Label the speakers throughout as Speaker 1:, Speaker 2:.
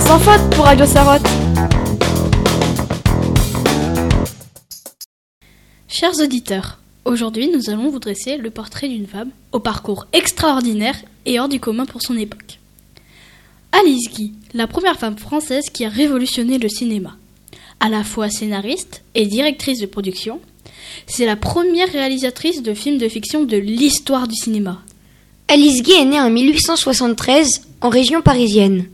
Speaker 1: un sans faute pour Radio Sarotte.
Speaker 2: Chers auditeurs, aujourd'hui nous allons vous dresser le portrait d'une femme au parcours extraordinaire et hors du commun pour son époque. Alice Guy, la première femme française qui a révolutionné le cinéma. À la fois scénariste et directrice de production, c'est la première réalisatrice de films de fiction de l'histoire du cinéma.
Speaker 3: Alice Guy est née en 1873 en région parisienne.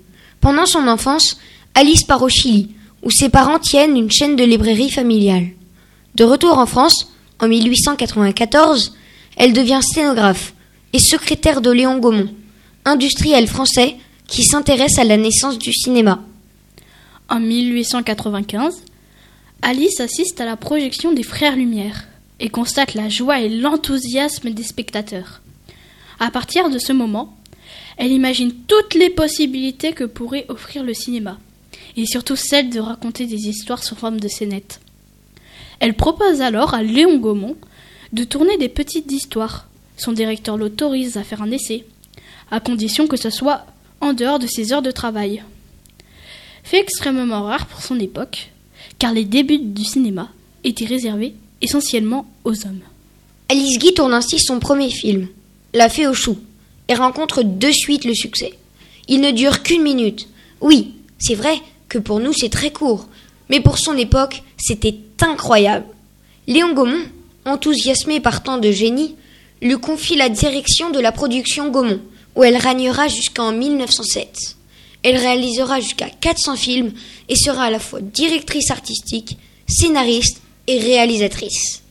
Speaker 3: Pendant son enfance, Alice part au Chili, où ses parents tiennent une chaîne de librairie familiale. De retour en France, en 1894, elle devient sténographe et secrétaire de Léon Gaumont, industriel français qui s'intéresse à la naissance du cinéma.
Speaker 2: En 1895, Alice assiste à la projection des Frères Lumière et constate la joie et l'enthousiasme des spectateurs. À partir de ce moment, elle imagine toutes les possibilités que pourrait offrir le cinéma, et surtout celle de raconter des histoires sous forme de scénettes. Elle propose alors à Léon Gaumont de tourner des petites histoires. Son directeur l'autorise à faire un essai, à condition que ce soit en dehors de ses heures de travail. Fait extrêmement rare pour son époque, car les débuts du cinéma étaient réservés essentiellement aux hommes.
Speaker 3: Alice Guy tourne ainsi son premier film, La Fée aux choux, et rencontre de suite le succès. Il ne dure qu'une minute. Oui, c'est vrai que pour nous c'est très court, mais pour son époque, c'était incroyable. Léon Gaumont, enthousiasmé par tant de génie, lui confie la direction de la production Gaumont, où elle régnera jusqu'en 1907. Elle réalisera jusqu'à 400 films et sera à la fois directrice artistique, scénariste et réalisatrice.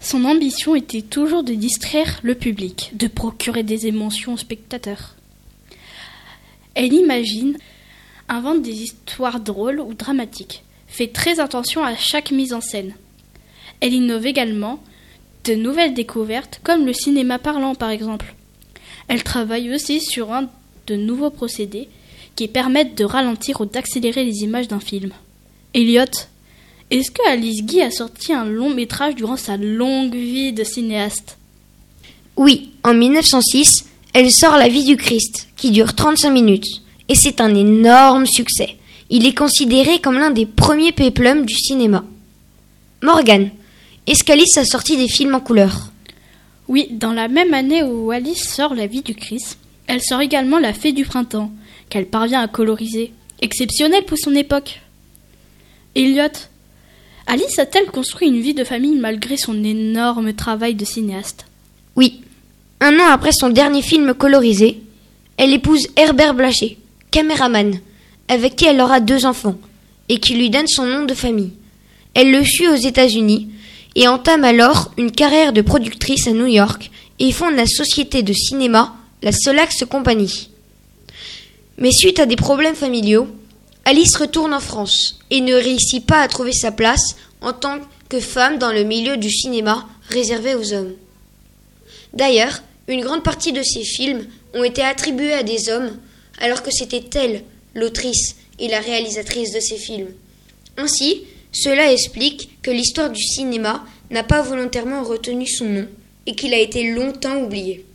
Speaker 2: Son ambition était toujours de distraire le public, de procurer des émotions aux spectateurs. Elle imagine, invente des histoires drôles ou dramatiques, fait très attention à chaque mise en scène. Elle innove également de nouvelles découvertes, comme le cinéma parlant par exemple. Elle travaille aussi sur un de nouveaux procédés qui permettent de ralentir ou d'accélérer les images d'un film. Elliot, est-ce que Alice Guy a sorti un long métrage durant sa longue vie de cinéaste?
Speaker 3: Oui, en 1906, elle sort La vie du Christ, qui dure 35 minutes, et c'est un énorme succès. Il est considéré comme l'un des premiers péplums du cinéma. Morgan, est-ce qu'Alice a sorti des films en couleur?
Speaker 2: Oui, dans la même année où Alice sort La vie du Christ, elle sort également La fée du printemps, qu'elle parvient à coloriser. Exceptionnel pour son époque. Elliot, Alice a-t-elle construit une vie de famille malgré son énorme travail de cinéaste?
Speaker 3: Oui. Un an après son dernier film colorisé, elle épouse Herbert Blaché, caméraman, avec qui elle aura deux enfants, et qui lui donne son nom de famille. Elle le suit aux États-Unis et entame alors une carrière de productrice à New York et fonde la société de cinéma, la Solax Company. Mais suite à des problèmes familiaux, Alice retourne en France et ne réussit pas à trouver sa place en tant que femme dans le milieu du cinéma réservé aux hommes. D'ailleurs, une grande partie de ses films ont été attribués à des hommes, alors que c'était elle, l'autrice et la réalisatrice de ces films. Ainsi, cela explique que l'histoire du cinéma n'a pas volontairement retenu son nom et qu'il a été longtemps oublié.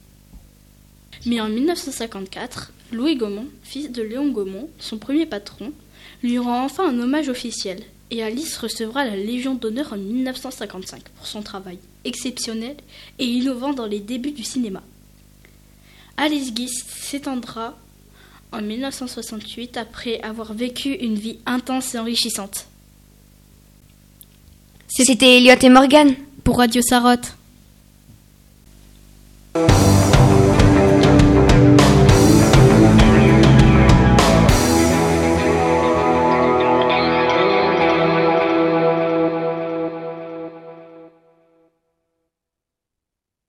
Speaker 2: Mais en 1954, Louis Gaumont, fils de Léon Gaumont, son premier patron, lui rend enfin un hommage officiel et Alice recevra la Légion d'honneur en 1955 pour son travail exceptionnel et innovant dans les débuts du cinéma. Alice Guy s'étendra en 1968 après avoir vécu une vie intense et enrichissante.
Speaker 3: C'était Elliot et Morgan
Speaker 2: pour Radio Sarotte.